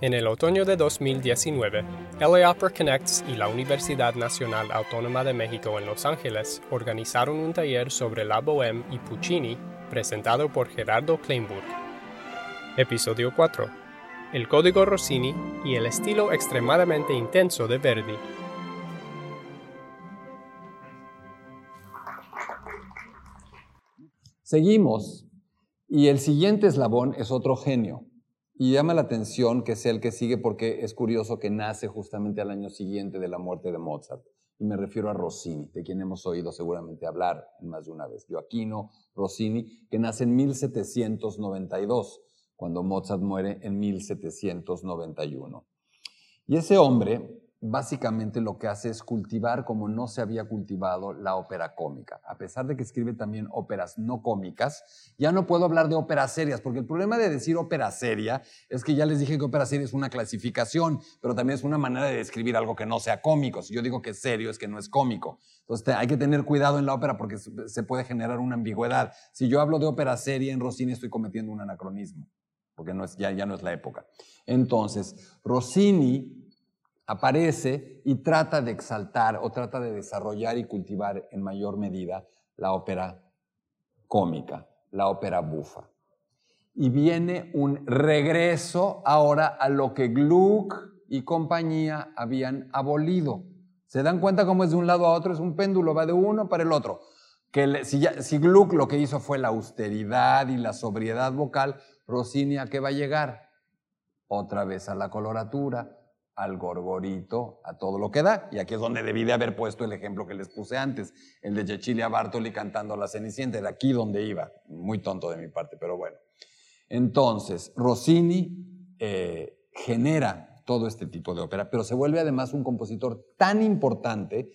En el otoño de 2019, LA Opera Connects y la Universidad Nacional Autónoma de México en Los Ángeles organizaron un taller sobre la Bohème y Puccini presentado por Gerardo Kleinburg. Episodio 4. El código Rossini y el estilo extremadamente intenso de Verdi. Seguimos. Y el siguiente eslabón es otro genio, y llama la atención que sea el que sigue porque es curioso que nace justamente al año siguiente de la muerte de Mozart. Y me refiero a Rossini, de quien hemos oído seguramente hablar más de una vez. Joaquino Rossini, que nace en 1792, cuando Mozart muere en 1791. Y ese hombre básicamente lo que hace es cultivar como no se había cultivado la ópera cómica. A pesar de que escribe también óperas no cómicas, ya no puedo hablar de óperas serias, porque el problema de decir ópera seria es que ya les dije que ópera seria es una clasificación, pero también es una manera de describir algo que no sea cómico. Si yo digo que es serio, es que no es cómico. Entonces hay que tener cuidado en la ópera porque se puede generar una ambigüedad. Si yo hablo de ópera seria en Rossini, estoy cometiendo un anacronismo, porque ya no es la época. Entonces, Rossini aparece y trata de exaltar o trata de desarrollar y cultivar en mayor medida la ópera cómica, la ópera bufa. Y viene un regreso ahora a lo que Gluck y compañía habían abolido. ¿Se dan cuenta cómo es de un lado a otro? Es un péndulo, va de uno para el otro. Que si, si Gluck lo que hizo fue la austeridad y la sobriedad vocal, Rossini a qué va a llegar? Otra vez a la coloratura, al gorgorito, a todo lo que da. Y aquí es donde debí de haber puesto el ejemplo que les puse antes, el de Cecilia Bartoli cantando la Cenicienta, era aquí donde iba. Muy tonto de mi parte, pero bueno. Entonces, Rossini eh, genera todo este tipo de ópera, pero se vuelve además un compositor tan importante,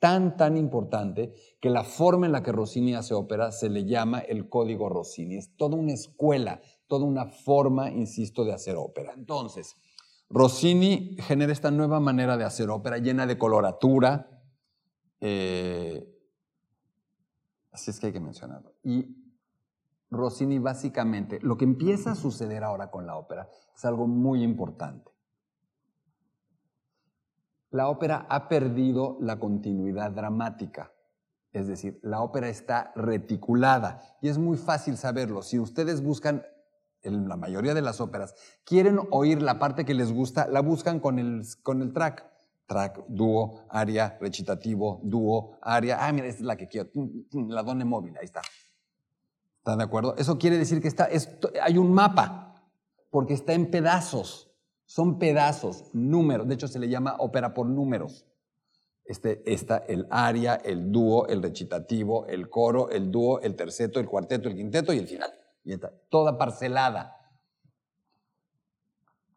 tan, tan importante, que la forma en la que Rossini hace ópera se le llama el código Rossini. Es toda una escuela, toda una forma, insisto, de hacer ópera. Entonces, Rossini genera esta nueva manera de hacer ópera llena de coloratura. Eh, así es que hay que mencionarlo. Y Rossini básicamente, lo que empieza a suceder ahora con la ópera es algo muy importante. La ópera ha perdido la continuidad dramática. Es decir, la ópera está reticulada y es muy fácil saberlo. Si ustedes buscan la mayoría de las óperas, quieren oír la parte que les gusta, la buscan con el, con el track. Track, dúo, aria, recitativo, dúo, aria. Ah, mira, esta es la que quiero. La done móvil, ahí está. ¿Están de acuerdo? Eso quiere decir que está, hay un mapa, porque está en pedazos. Son pedazos, números. De hecho, se le llama ópera por números. Este, está el aria, el dúo, el recitativo, el coro, el dúo, el terceto, el cuarteto, el quinteto y el final y está toda parcelada.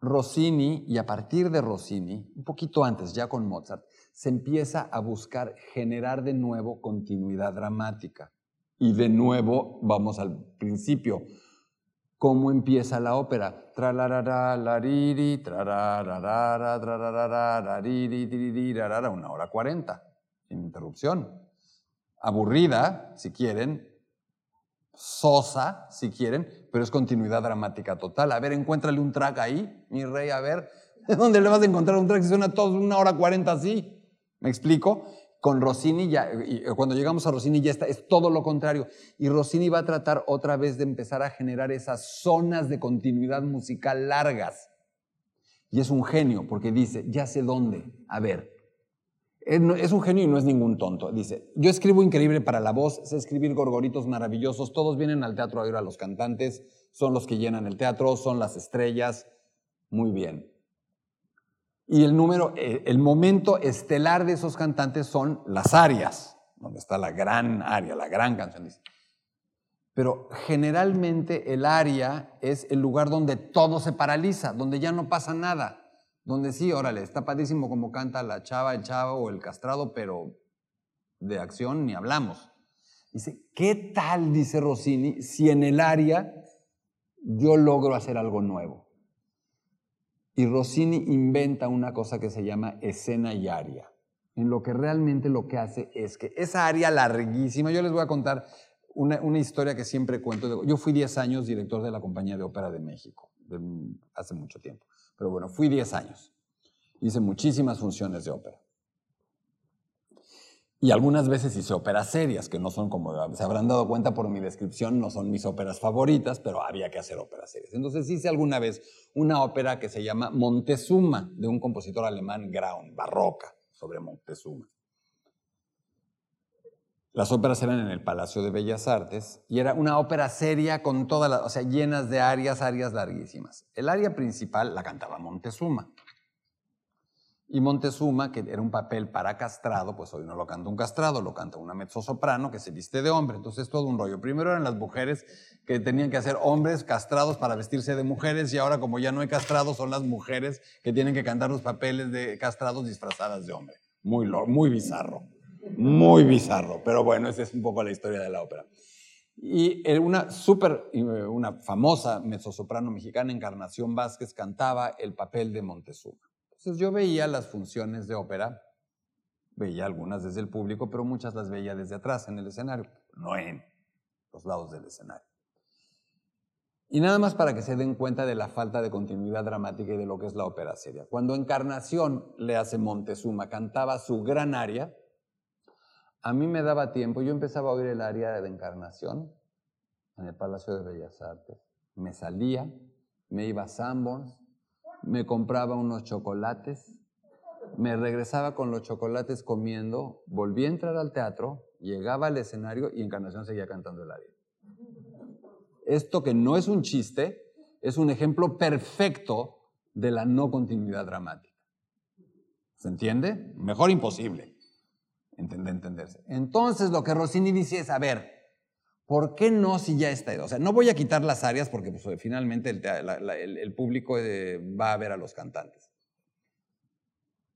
Rossini, y a partir de Rossini, un poquito antes, ya con Mozart, se empieza a buscar generar de nuevo continuidad dramática. Y de nuevo, vamos al principio. ¿Cómo empieza la ópera? Una hora cuarenta, sin interrupción. Aburrida, si quieren, sosa, si quieren, pero es continuidad dramática total. A ver, encuéntrale un track ahí, mi rey, a ver. ¿Dónde le vas a encontrar un track si suena todo una hora cuarenta así? ¿Me explico? Con Rossini ya, cuando llegamos a Rossini ya está, es todo lo contrario. Y Rossini va a tratar otra vez de empezar a generar esas zonas de continuidad musical largas. Y es un genio, porque dice, ya sé dónde. A ver, es un genio y no es ningún tonto. Dice, yo escribo increíble para la voz, sé escribir gorgoritos maravillosos, todos vienen al teatro a oír a los cantantes, son los que llenan el teatro, son las estrellas, muy bien. Y el número, eh, el momento estelar de esos cantantes son las arias, donde está la gran aria, la gran canción. Pero generalmente el aria es el lugar donde todo se paraliza, donde ya no pasa nada. Donde sí, órale, está padísimo como canta la chava, el chavo o el castrado, pero de acción ni hablamos. Dice, ¿qué tal, dice Rossini, si en el área yo logro hacer algo nuevo? Y Rossini inventa una cosa que se llama escena y aria, en lo que realmente lo que hace es que esa área larguísima, yo les voy a contar una, una historia que siempre cuento. Yo fui 10 años director de la Compañía de Ópera de México, hace mucho tiempo. Pero bueno, fui 10 años. Hice muchísimas funciones de ópera. Y algunas veces hice óperas serias, que no son como se habrán dado cuenta por mi descripción, no son mis óperas favoritas, pero había que hacer óperas serias. Entonces hice alguna vez una ópera que se llama Montezuma, de un compositor alemán, Graun, barroca, sobre Montezuma. Las óperas eran en el Palacio de Bellas Artes y era una ópera seria con todas las, o sea, llenas de arias, arias larguísimas. El aria principal la cantaba Montezuma. Y Montezuma, que era un papel para castrado, pues hoy no lo canta un castrado, lo canta una mezzosoprano que se viste de hombre. Entonces todo un rollo. Primero eran las mujeres que tenían que hacer hombres castrados para vestirse de mujeres y ahora como ya no hay castrados son las mujeres que tienen que cantar los papeles de castrados disfrazadas de hombre. Muy, muy bizarro, muy bizarro. Pero bueno, esa es un poco la historia de la ópera. Y una súper, eh, una famosa mezzosoprano mexicana, Encarnación Vázquez, cantaba el papel de Montezuma. Entonces yo veía las funciones de ópera, veía algunas desde el público, pero muchas las veía desde atrás en el escenario, no en los lados del escenario. Y nada más para que se den cuenta de la falta de continuidad dramática y de lo que es la ópera seria. Cuando Encarnación le hace Montezuma, cantaba su gran aria, a mí me daba tiempo, yo empezaba a oír el aria de Encarnación en el Palacio de Bellas Artes. Me salía, me iba a Sanborns, me compraba unos chocolates, me regresaba con los chocolates comiendo, volví a entrar al teatro, llegaba al escenario y Encarnación seguía cantando el aria. Esto que no es un chiste, es un ejemplo perfecto de la no continuidad dramática. ¿Se entiende? Mejor imposible. Entender, entenderse. Entonces lo que Rossini dice es, a ver, ¿Por qué no si ya está? O sea, no voy a quitar las áreas porque pues, finalmente el, público eh, va a ver a los cantantes.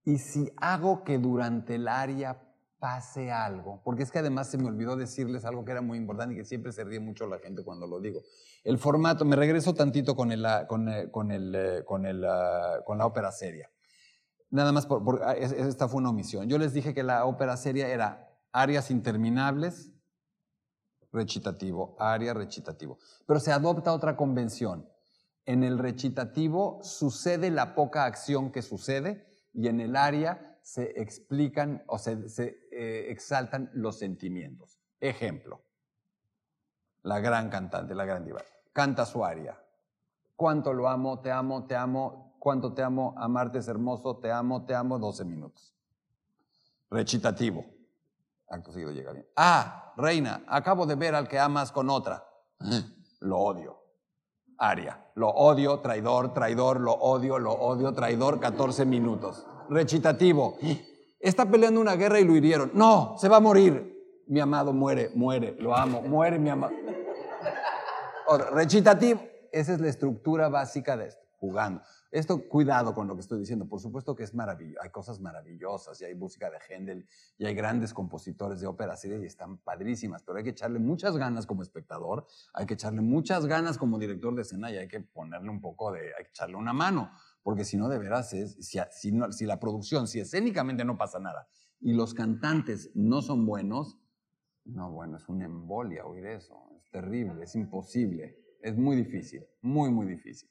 Y si hago que durante el área pase algo, porque es que además se me olvidó decirles algo que era muy importante y que siempre se ríe mucho la gente cuando lo digo. El formato, me regreso tantito con, el, con, eh, con, eh, el, con la ópera seria. Nada más, por, ah, esta fue una omisión. Yo les dije que la ópera seria era áreas interminables, recitativo, área recitativo. Pero se adopta otra convención. En el recitativo sucede la poca acción que sucede y en el área se explican o se, eh, exaltan los sentimientos. Ejemplo, la gran cantante, la gran diva, canta su aria. Cuánto lo amo, te amo, te amo, cuánto te amo, amarte es hermoso, te amo, te amo, 12 minutos. Recitativo. Acto seguido llega bien. Ah, reina, acabo de ver al que amas con otra. Lo odio. Aria, lo odio, traidor, traidor, lo odio, lo odio, traidor, 14 minutos. Recitativo. Está peleando una guerra y lo hirieron. No, se va a morir. Mi amado muere, muere, lo amo, muere mi amado. Recitativo. Esa es la estructura básica de esto, jugando. Esto, cuidado con lo que estoy diciendo. Por supuesto que es maravilloso. Hay cosas maravillosas y hay música de Händel y hay grandes compositores de ópera y están padrísimas, pero hay que echarle muchas ganas como espectador, hay que echarle muchas ganas como director de escena y hay que ponerle un poco de, hay que echarle una mano, porque si no, de veras, si, si la producción, si escénicamente no pasa nada y los cantantes no son buenos, no, bueno, es una embolia oír eso, es terrible, es imposible, es muy difícil, muy, muy difícil.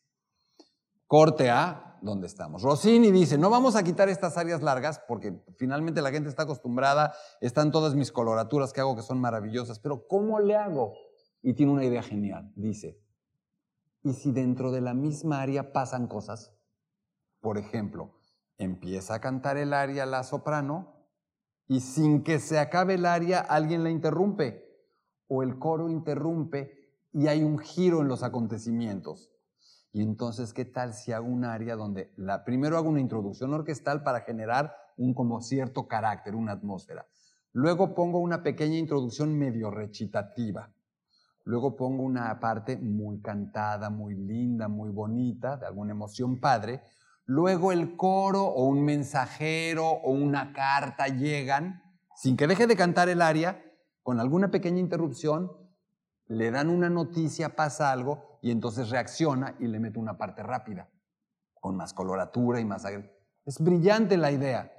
Corte A, ¿dónde estamos? Rossini dice, no vamos a quitar estas áreas largas porque finalmente la gente está acostumbrada, están todas mis coloraturas que hago que son maravillosas, pero ¿cómo le hago? Y tiene una idea genial, dice, ¿y si dentro de la misma área pasan cosas? Por ejemplo, empieza a cantar el área la soprano y sin que se acabe el área alguien la interrumpe o el coro interrumpe y hay un giro en los acontecimientos. Y entonces, ¿qué tal si hago un área donde la, primero hago una introducción orquestal para generar un como cierto carácter, una atmósfera? Luego pongo una pequeña introducción medio recitativa. Luego pongo una parte muy cantada, muy linda, muy bonita, de alguna emoción padre. Luego el coro o un mensajero o una carta llegan, sin que deje de cantar el aria, con alguna pequeña interrupción, le dan una noticia, pasa algo, y entonces reacciona y le mete una parte rápida, con más coloratura y más... Es brillante la idea.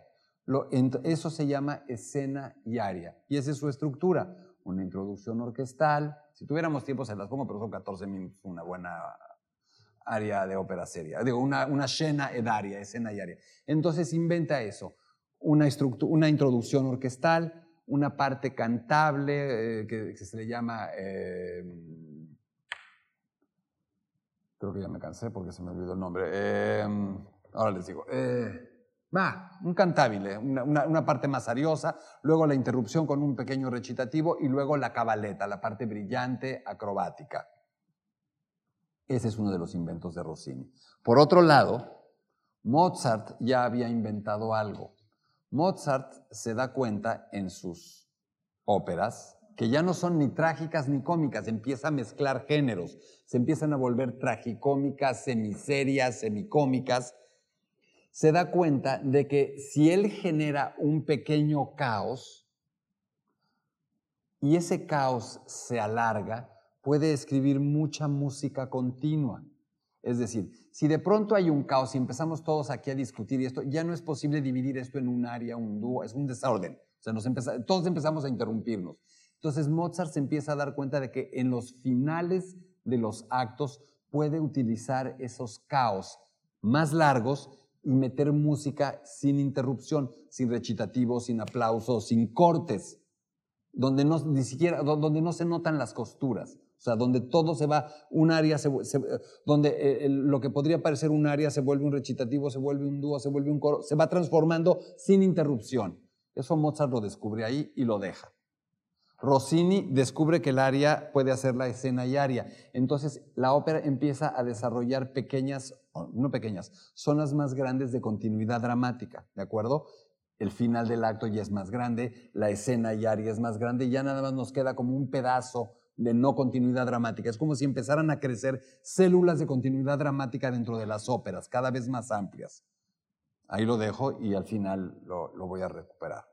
eso se llama escena y aria, y esa es su estructura. Una introducción orquestal. Si tuviéramos tiempo se las pongo, pero son 14 minutos, una buena aria de ópera seria, digo, una, una scena ed aria, escena y aria. Entonces inventa eso, una, una introducción orquestal, una parte cantable eh, que, se le llama, eh, creo que ya me cansé porque se me olvidó el nombre, eh, ahora les digo, va, un cantabile, una, una, parte más ariosa, luego la interrupción con un pequeño recitativo y luego la cabaleta, la parte brillante, acrobática. Ese es uno de los inventos de Rossini. Por otro lado, Mozart ya había inventado algo. Mozart se da cuenta en sus óperas que ya no son ni trágicas ni cómicas, empieza a mezclar géneros, se empiezan a volver tragicómicas, semiserias, semicómicas. Se da cuenta de que si él genera un pequeño caos y ese caos se alarga, puede escribir mucha música continua. Es decir, si de pronto hay un caos y empezamos todos aquí a discutir esto, ya no es posible dividir esto en un área, un dúo, es un desorden. O todos empezamos a interrumpirnos. Entonces Mozart se empieza a dar cuenta de que en los finales de los actos puede utilizar esos caos más largos y meter música sin interrupción, sin recitativos, sin aplausos, sin cortes, donde no, ni siquiera, donde no se notan las costuras. O sea, donde todo se va, un área, se, donde eh, lo que podría parecer un área se vuelve un recitativo, se vuelve un dúo, se vuelve un coro, se va transformando sin interrupción. Eso Mozart lo descubre ahí y lo deja. Rossini descubre que el aria puede hacer la escena y aria. Entonces la ópera empieza a desarrollar pequeñas, no pequeñas, zonas más grandes de continuidad dramática, ¿de acuerdo? El final del acto ya es más grande, la escena y aria es más grande y ya nada más nos queda como un pedazo de no continuidad dramática. Es como si empezaran a crecer células de continuidad dramática dentro de las óperas, cada vez más amplias. Ahí lo dejo y al final lo, voy a recuperar.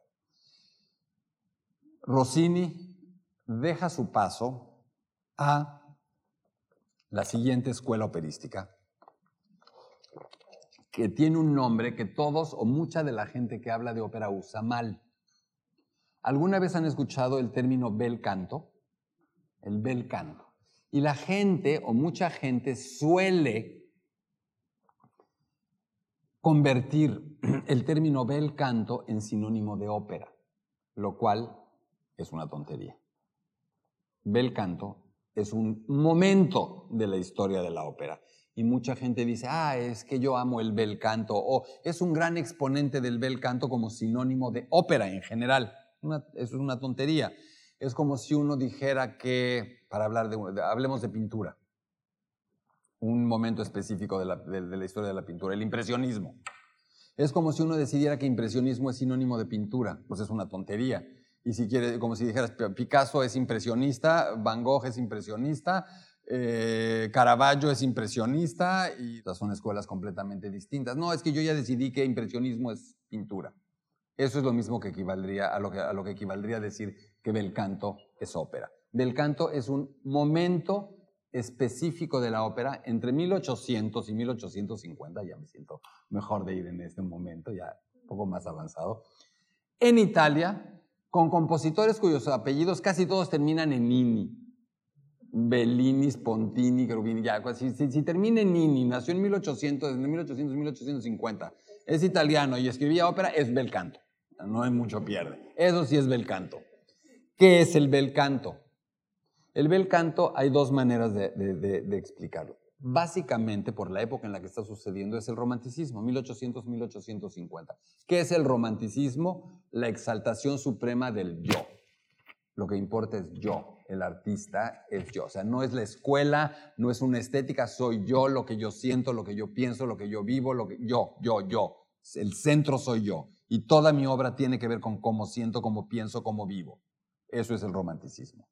Rossini deja su paso a la siguiente escuela operística, que tiene un nombre que todos o mucha de la gente que habla de ópera usa mal. ¿Alguna vez han escuchado el término bel canto? el bel canto. Y la gente o mucha gente suele convertir el término bel canto en sinónimo de ópera, lo cual es una tontería. Bel canto es un momento de la historia de la ópera. Y mucha gente dice, ah, es que yo amo el bel canto, o es un gran exponente del bel canto como sinónimo de ópera en general. eso es una tontería es como si uno dijera que, para hablar de, hablemos de pintura, un momento específico de la, historia de la pintura, el impresionismo. Es como si uno decidiera que impresionismo es sinónimo de pintura, pues es una tontería. Y si quiere, como si dijeras, Picasso es impresionista, Van Gogh es impresionista, eh, Caravaggio es impresionista y son escuelas completamente distintas. No, es que yo ya decidí que impresionismo es pintura. Eso es lo mismo que equivaldría a lo que, a lo que equivaldría a decir que bel canto es ópera. Bel canto es un momento específico de la ópera entre 1800 y 1850, ya me siento mejor de ir en este momento, ya un poco más avanzado, en Italia, con compositores cuyos apellidos casi todos terminan en Nini. Bellini, Spontini, Cherubini, ya, si, si, termina en Nini, nació en 1800, en 1800, 1850, es italiano y escribía ópera, es bel canto. No hay mucho pierde. Eso sí es bel canto. ¿Qué es el bel canto? El bel canto hay dos maneras de, explicarlo. Básicamente, por la época en la que está sucediendo, es el romanticismo, 1800-1850. ¿Qué es el romanticismo? La exaltación suprema del yo. Lo que importa es yo, el artista es yo. O sea, no es la escuela, no es una estética, soy yo, lo que yo siento, lo que yo pienso, lo que yo vivo, lo que yo, yo, yo. El centro soy yo. Y toda mi obra tiene que ver con cómo siento, cómo pienso, cómo vivo. Eso es el romanticismo.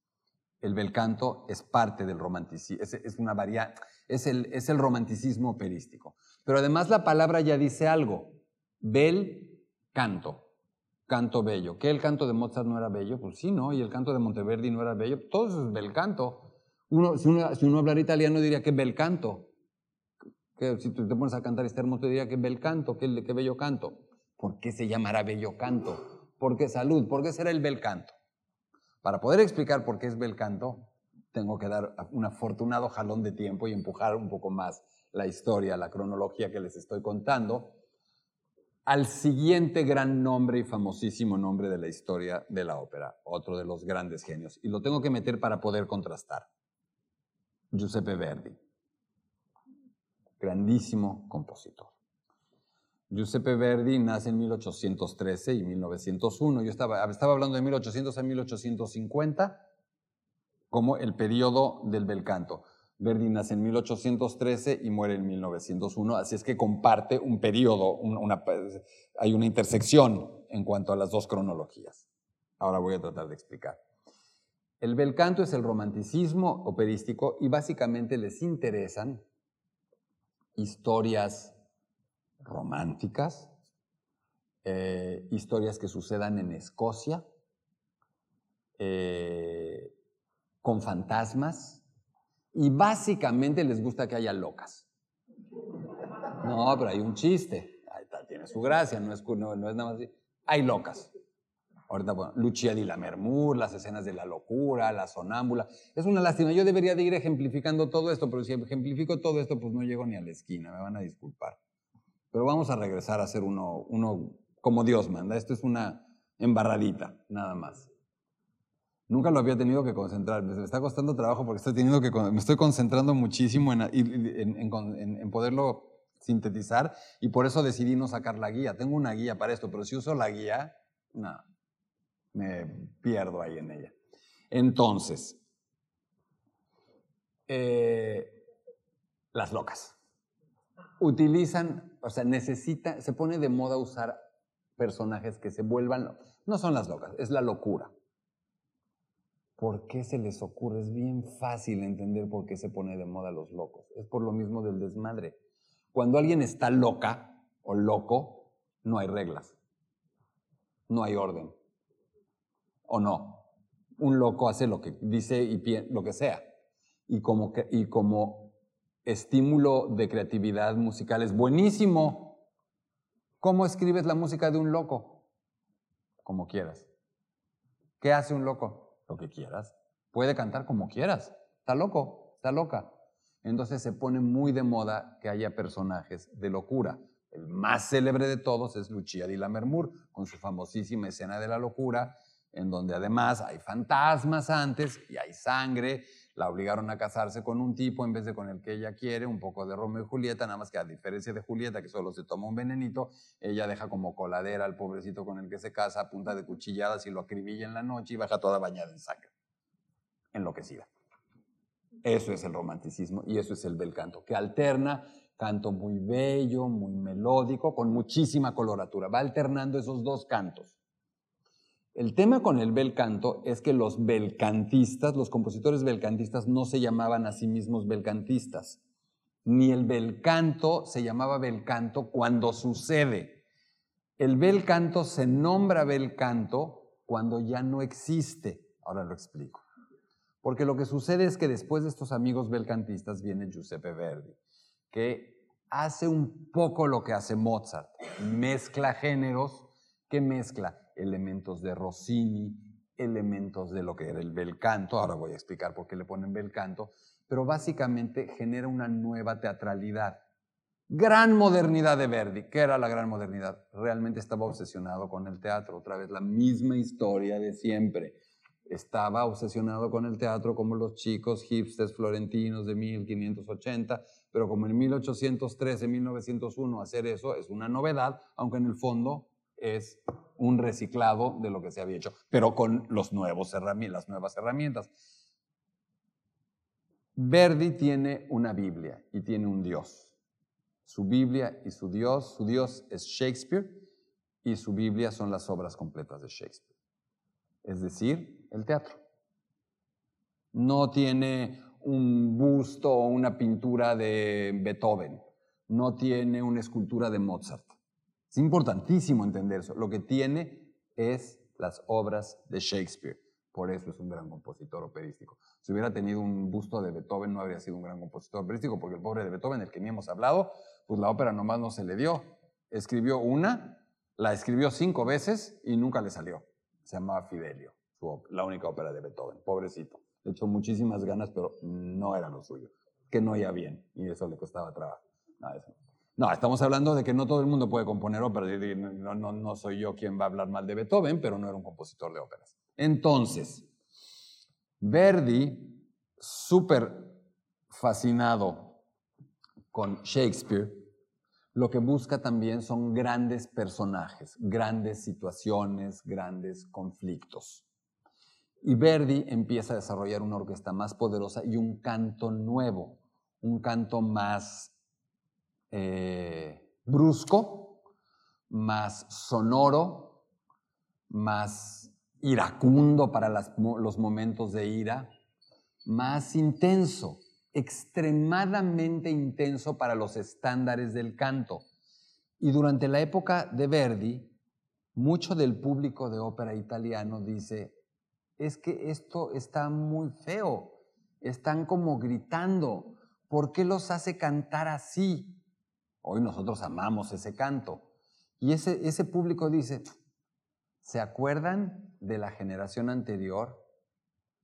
El bel canto es parte del romanticismo, es, una es el, es el romanticismo operístico. Pero además la palabra ya dice algo. Bel canto, canto bello. ¿Que el canto de Mozart no era bello? Pues sí, ¿no? Y el canto de Monteverdi no era bello. Todo eso es bel canto. Uno, si, uno, si, uno, hablara italiano diría que bel canto. Que si tú te pones a cantar este hermoso diría que bel canto, que, bello canto. ¿Por qué se llamará bello canto? ¿Por qué salud? ¿Por qué será el bel canto? Para poder explicar por qué es bel canto, tengo que dar un afortunado jalón de tiempo y empujar un poco más la historia, la cronología que les estoy contando, al siguiente gran nombre y famosísimo nombre de la historia de la ópera, otro de los grandes genios. Y lo tengo que meter para poder contrastar. Giuseppe Verdi, grandísimo compositor. Giuseppe Verdi nace en 1813 y 1901. Yo estaba, estaba hablando de 1800 a 1850 como el periodo del bel canto. Verdi nace en 1813 y muere en 1901, así es que comparte un periodo, una, hay una intersección en cuanto a las dos cronologías. Ahora voy a tratar de explicar. El bel canto es el romanticismo operístico y básicamente les interesan historias románticas, eh, historias que sucedan en Escocia, eh, con fantasmas, y básicamente les gusta que haya locas. No, pero hay un chiste. Tiene su gracia, no es, no, es nada más así. Hay locas. Ahorita, bueno, Lucia di la Mermur, las escenas de la locura, la sonámbula. Es una lástima. Yo debería de ir ejemplificando todo esto, pero si ejemplifico todo esto, pues no llego ni a la esquina, me van a disculpar. Pero vamos a regresar a hacer uno, uno como Dios manda. Esto es una embarradita, nada más. Nunca lo había tenido que concentrar. Me está costando trabajo porque estoy teniendo que, me estoy concentrando muchísimo en, en, poderlo sintetizar y por eso decidí no sacar la guía. Tengo una guía para esto, pero si uso la guía, no, me pierdo ahí en ella. Entonces, eh, las locas. Utilizan, o sea, necesita, se pone de moda usar personajes que se vuelvan, no son las locas, es la locura. ¿Por qué se les ocurre? Es bien fácil entender por qué se pone de moda los locos. Es por lo mismo del desmadre. Cuando alguien está loca o loco, no hay reglas. No hay orden. ¿O no? Un loco hace lo que dice y lo que sea. Y como, y como estímulo de creatividad musical es buenísimo. ¿Cómo escribes la música de un loco? Como quieras. ¿Qué hace un loco? lo que quieras. Puede cantar como quieras. Está loco, está loca. Entonces se pone muy de moda que haya personajes de locura. El más célebre de todos es Lucia di Lammermoor, con su famosísima escena de la locura, en donde además hay fantasmas antes y hay sangre la obligaron a casarse con un tipo en vez de con el que ella quiere, un poco de Romeo y Julieta, nada más que a diferencia de Julieta, que solo se toma un venenito, ella deja como coladera al pobrecito con el que se casa a punta de cuchilladas y lo acribilla en la noche y baja toda bañada en sangre, enloquecida. Eso es el romanticismo y eso es el bel canto, que alterna canto muy bello, muy melódico, con muchísima coloratura. Va alternando esos dos cantos. El tema con el bel canto es que los belcantistas, los compositores belcantistas no se llamaban a sí mismos belcantistas. Ni el bel canto se llamaba bel canto cuando sucede. El bel canto se nombra bel canto cuando ya no existe. Ahora lo explico. Porque lo que sucede es que después de estos amigos belcantistas viene Giuseppe Verdi, que hace un poco lo que hace Mozart. Mezcla géneros. ¿Qué mezcla? Elementos de Rossini, elementos de lo que era el bel canto, ahora voy a explicar por qué le ponen bel canto, pero básicamente genera una nueva teatralidad. Gran modernidad de Verdi. ¿Qué era la gran modernidad? Realmente estaba obsesionado con el teatro, otra vez la misma historia de siempre. Estaba obsesionado con el teatro como los chicos hipsters florentinos de 1580, pero como en 1813, 1901 hacer eso es una novedad, aunque en el fondo es un reciclado de lo que se había hecho, pero con los nuevos las nuevas herramientas. Verdi tiene una Biblia y tiene un Dios. Su Biblia y su Dios, su Dios es Shakespeare y su Biblia son las obras completas de Shakespeare. Es decir, el teatro. No tiene un busto o una pintura de Beethoven, no tiene una escultura de Mozart es importantísimo entender eso. Lo que tiene es las obras de Shakespeare. Por eso es un gran compositor operístico. Si hubiera tenido un busto de Beethoven, no habría sido un gran compositor operístico, porque el pobre de Beethoven, el que ni hemos hablado, pues la ópera nomás no se le dio. Escribió una, la escribió cinco veces y nunca le salió. Se llamaba Fidelio, la única ópera de Beethoven. Pobrecito. Le echó muchísimas ganas, pero no era lo suyo. que no oía bien y eso le costaba trabajo. No, estamos hablando de que no todo el mundo puede componer óperas. No, no, soy yo quien va a hablar mal de Beethoven, pero no era un compositor de óperas. Entonces, Verdi, súper fascinado con Shakespeare, lo que busca también son grandes personajes, grandes situaciones, grandes conflictos. Y Verdi empieza a desarrollar una orquesta más poderosa y un canto nuevo, un canto más eh, brusco, más sonoro, más iracundo para los momentos de ira, más intenso, extremadamente intenso para los estándares del canto. Y durante la época de Verdi, mucho del público de ópera italiano dice, es que esto está muy feo, están como gritando, ¿por qué los hace cantar así? Hoy nosotros amamos ese canto. Y ese, ese público dice, ¿se acuerdan de la generación anterior?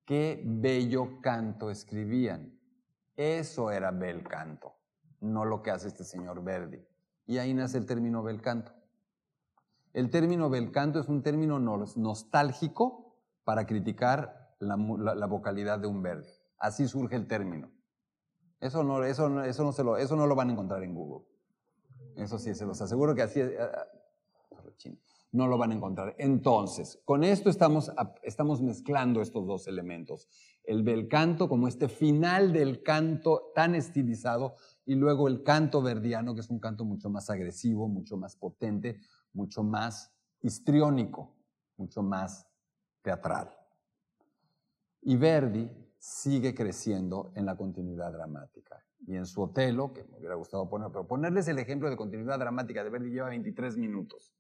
Qué bello canto escribían. Eso era bel canto, no lo que hace este señor Verdi. Y ahí nace el término bel canto. El término bel canto es un término nostálgico para criticar la, vocalidad de un Verdi. Así surge el término. Eso no, eso, eso, no se lo, eso no lo van a encontrar en Google. Eso sí, se los aseguro que así eh, eh, no lo van a encontrar. Entonces, con esto estamos, estamos mezclando estos dos elementos. El bel canto como este final del canto tan estilizado y luego el canto verdiano, que es un canto mucho más agresivo, mucho más potente, mucho más histriónico, mucho más teatral. Y Verdi sigue creciendo en la continuidad dramática y en su Otelo, que me hubiera gustado poner, pero ponerles el ejemplo de continuidad dramática de Verdi lleva 23 minutos.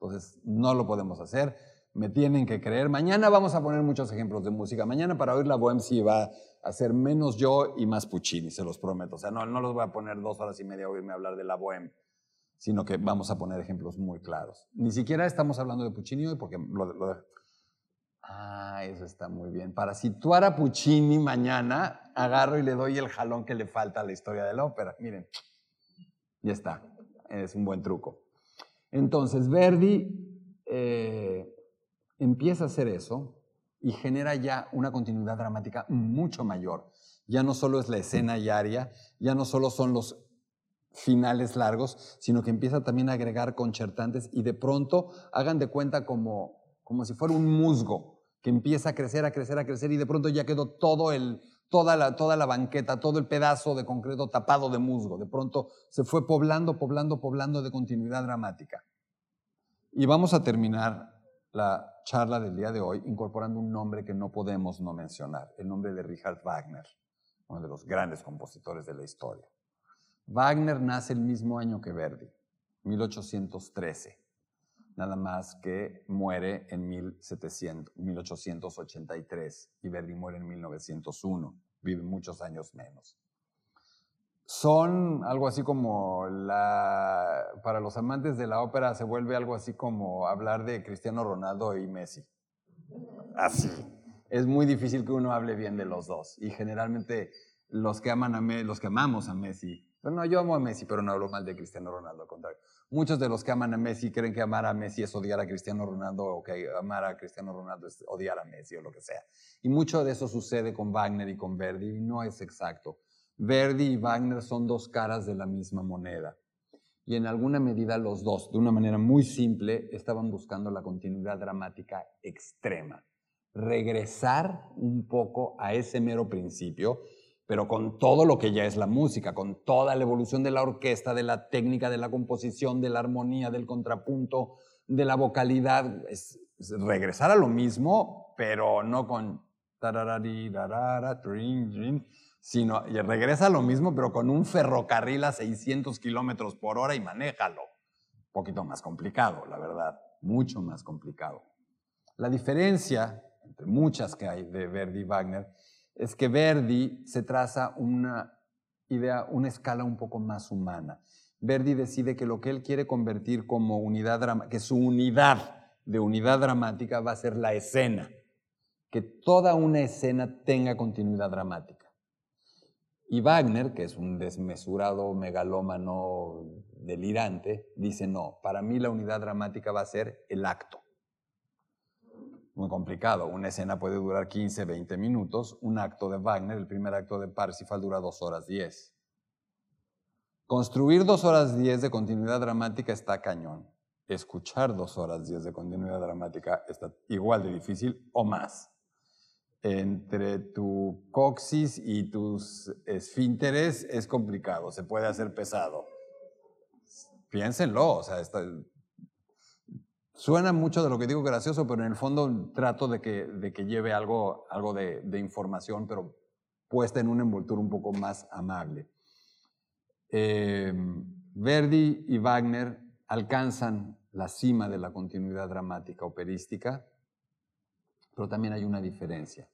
Entonces, no lo podemos hacer, me tienen que creer. Mañana vamos a poner muchos ejemplos de música. Mañana para oír la Bohème sí va a ser menos yo y más Puccini, se los prometo. O sea, no, no los voy a poner dos horas y media a oírme hablar de la Bohème, sino que vamos a poner ejemplos muy claros. Ni siquiera estamos hablando de Puccini hoy porque lo, lo eso está muy bien. Para situar a Puccini mañana, agarro y le doy el jalón que le falta a la historia de la ópera. Miren, ya está. Es un buen truco. Entonces, Verdi eh, empieza a hacer eso y genera ya una continuidad dramática mucho mayor. Ya no solo es la escena y aria, ya no solo son los finales largos, sino que empieza también a agregar concertantes y de pronto hagan de cuenta como, como si fuera un musgo que empieza a crecer, a crecer, a crecer y de pronto ya quedó todo el, toda, la, toda la banqueta, todo el pedazo de concreto tapado de musgo. De pronto se fue poblando, poblando, poblando de continuidad dramática. Y vamos a terminar la charla del día de hoy incorporando un nombre que no podemos no mencionar, el nombre de Richard Wagner, uno de los grandes compositores de la historia. Wagner nace el mismo año que Verdi, 1813 nada más que muere en 1883 y Verdi muere en 1901, vive muchos años menos. Son algo así como la, para los amantes de la ópera se vuelve algo así como hablar de Cristiano Ronaldo y Messi. Así. Es muy difícil que uno hable bien de los dos y generalmente los que aman a los que amamos a Messi no, yo amo a Messi, pero no hablo mal de Cristiano Ronaldo, al contrario. Muchos de los que aman a Messi creen que amar a Messi es odiar a Cristiano Ronaldo o que amar a Cristiano Ronaldo es odiar a Messi o lo que sea. Y mucho de eso sucede con Wagner y con Verdi y no es exacto. Verdi y Wagner son dos caras de la misma moneda. Y en alguna medida los dos, de una manera muy simple, estaban buscando la continuidad dramática extrema. Regresar un poco a ese mero principio pero con todo lo que ya es la música, con toda la evolución de la orquesta, de la técnica, de la composición, de la armonía, del contrapunto, de la vocalidad, es, regresar a lo mismo, pero no con sino regresa a lo mismo, pero con un ferrocarril a 600 kilómetros por hora y manéjalo. Un poquito más complicado, la verdad, mucho más complicado. La diferencia, entre muchas que hay de Verdi y Wagner, es que Verdi se traza una idea, una escala un poco más humana. Verdi decide que lo que él quiere convertir como unidad dramática, que su unidad de unidad dramática va a ser la escena, que toda una escena tenga continuidad dramática. Y Wagner, que es un desmesurado megalómano delirante, dice, no, para mí la unidad dramática va a ser el acto. Muy complicado, una escena puede durar 15, 20 minutos, un acto de Wagner, el primer acto de Parsifal dura 2 horas 10. Construir 2 horas 10 de continuidad dramática está cañón. Escuchar 2 horas 10 de continuidad dramática está igual de difícil o más entre tu coxis y tus esfínteres es complicado, se puede hacer pesado. Piénsenlo, o sea, suena mucho de lo que digo gracioso, pero en el fondo trato de que, de que lleve algo, algo de, información, pero puesta en una envoltura un poco más amable. Em, Verdi y Wagner alcanzan la cima de la continuidad dramática operística, pero también hay una diferencia.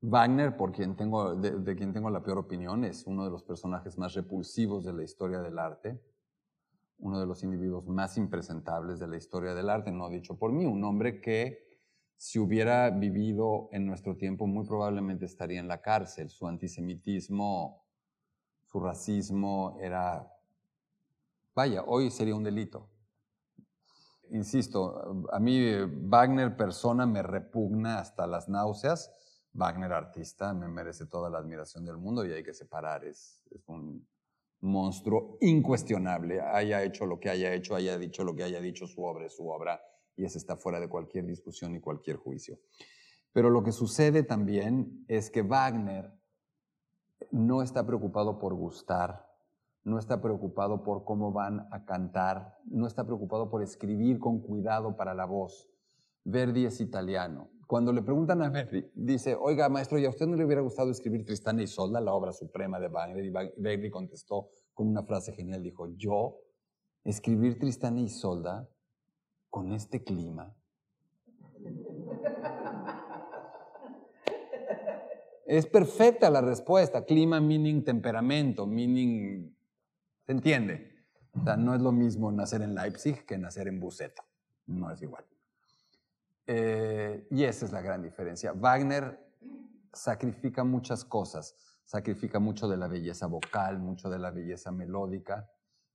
Wagner, de, quien tengo la peor opinión, es uno de los personajes más repulsivos de la historia del arte, uno de los individuos más impresentables de la historia del arte, no dicho por mí, un hombre que si hubiera vivido en nuestro tiempo muy probablemente estaría en la cárcel. Su antisemitismo, su racismo era, vaya, hoy sería un delito. Insisto, a mí Wagner persona me repugna hasta las náuseas Wagner artista me merece toda la admiración del mundo y hay que separar, es, un monstruo incuestionable, haya hecho lo que haya hecho, haya dicho lo que haya dicho, su obra es su obra y ese está fuera de cualquier discusión y cualquier juicio. Pero lo que sucede también es que Wagner no está preocupado por gustar, no está preocupado por cómo van a cantar, no está preocupado por escribir con cuidado para la voz. Verdi es italiano, cuando le preguntan a Verdi, dice, oiga, maestro, ¿y a usted no le hubiera gustado escribir Tristana y Solda, la obra suprema de Wagner? Y Verdi contestó con una frase genial, dijo, yo, escribir Tristana y Solda con este clima. es perfecta la respuesta, clima meaning temperamento, meaning, ¿se entiende? O sea, no es lo mismo nacer en Leipzig que nacer en Buceta, no es igual. Eh, y esa es la gran diferencia. Wagner sacrifica muchas cosas, sacrifica mucho de la belleza vocal, mucho de la belleza melódica,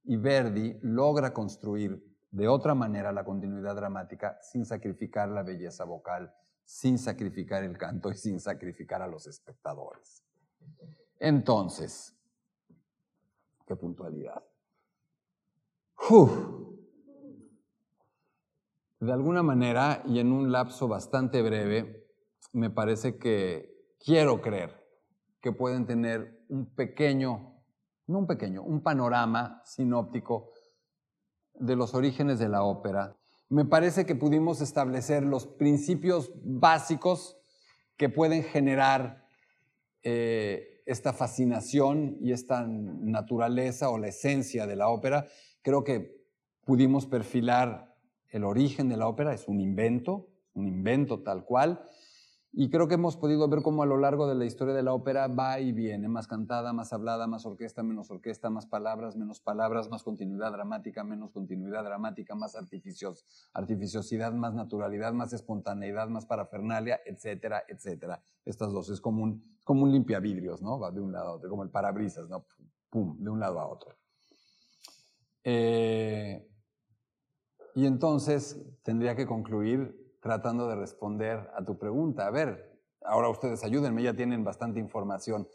y Verdi logra construir de otra manera la continuidad dramática sin sacrificar la belleza vocal, sin sacrificar el canto y sin sacrificar a los espectadores. Entonces, qué puntualidad. De alguna manera y en un lapso bastante breve, me parece que quiero creer que pueden tener un pequeño, no un pequeño, un panorama sinóptico de los orígenes de la ópera. Me parece que pudimos establecer los principios básicos que pueden generar eh, esta fascinación y esta naturaleza o la esencia de la ópera. Creo que pudimos perfilar el origen de la ópera es un invento, un invento tal cual. Y creo que hemos podido ver cómo a lo largo de la historia de la ópera va y viene, más cantada, más hablada, más orquesta, menos orquesta, más palabras, menos palabras, más continuidad dramática, menos continuidad dramática, más artificios, artificiosidad, más naturalidad, más espontaneidad, más parafernalia, etcétera, etcétera. Estas dos es como un, como un limpiavidrios, ¿no? Va de un lado a otro, como el parabrisas, ¿no? Pum, de un lado a otro. Eh, y entonces tendría que concluir tratando de responder a tu pregunta. A ver, ahora ustedes ayúdenme, ya tienen bastante información.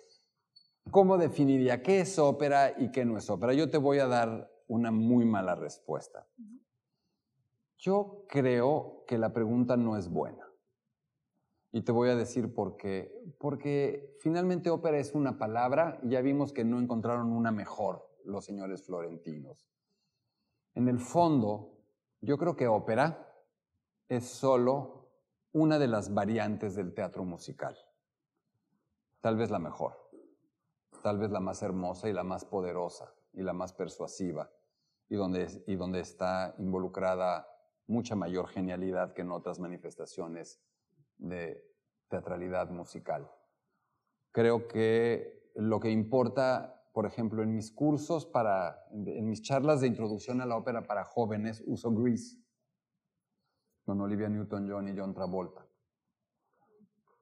¿Cómo definiría qué es ópera y qué no es ópera? Yo te voy a dar una muy mala respuesta. Yo creo que la pregunta no es buena. Y te voy a decir por qué. Porque finalmente ópera es una palabra y ya vimos que no encontraron una mejor los señores florentinos. En el fondo, yo creo que ópera es solo una de las variantes del teatro musical. Tal vez la mejor, tal vez la más hermosa y la más poderosa y la más persuasiva y donde, y donde está involucrada mucha mayor genialidad que en otras manifestaciones de teatralidad musical. Creo que lo que importa por ejemplo, en mis cursos para, en mis charlas de introducción a la ópera para jóvenes, uso Grease con Olivia Newton-John y John Travolta.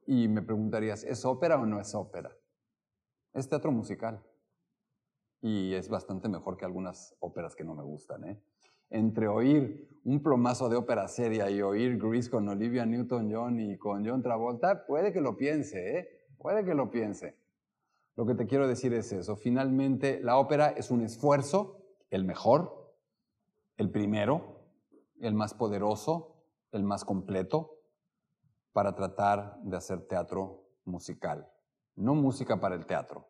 Y me preguntarías, ¿es ópera o no es ópera? Es teatro musical. Y es bastante mejor que algunas óperas que no me gustan. ¿eh? Entre oír un plomazo de ópera seria y oír Grease con Olivia Newton-John y con John Travolta, puede que lo piense, ¿eh? puede que lo piense. Lo que te quiero decir es eso. Finalmente, la ópera es un esfuerzo, el mejor, el primero, el más poderoso, el más completo, para tratar de hacer teatro musical. No música para el teatro,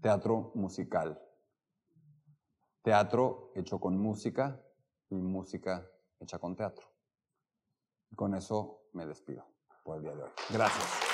teatro musical. Teatro hecho con música y música hecha con teatro. Y con eso me despido por el día de hoy. Gracias.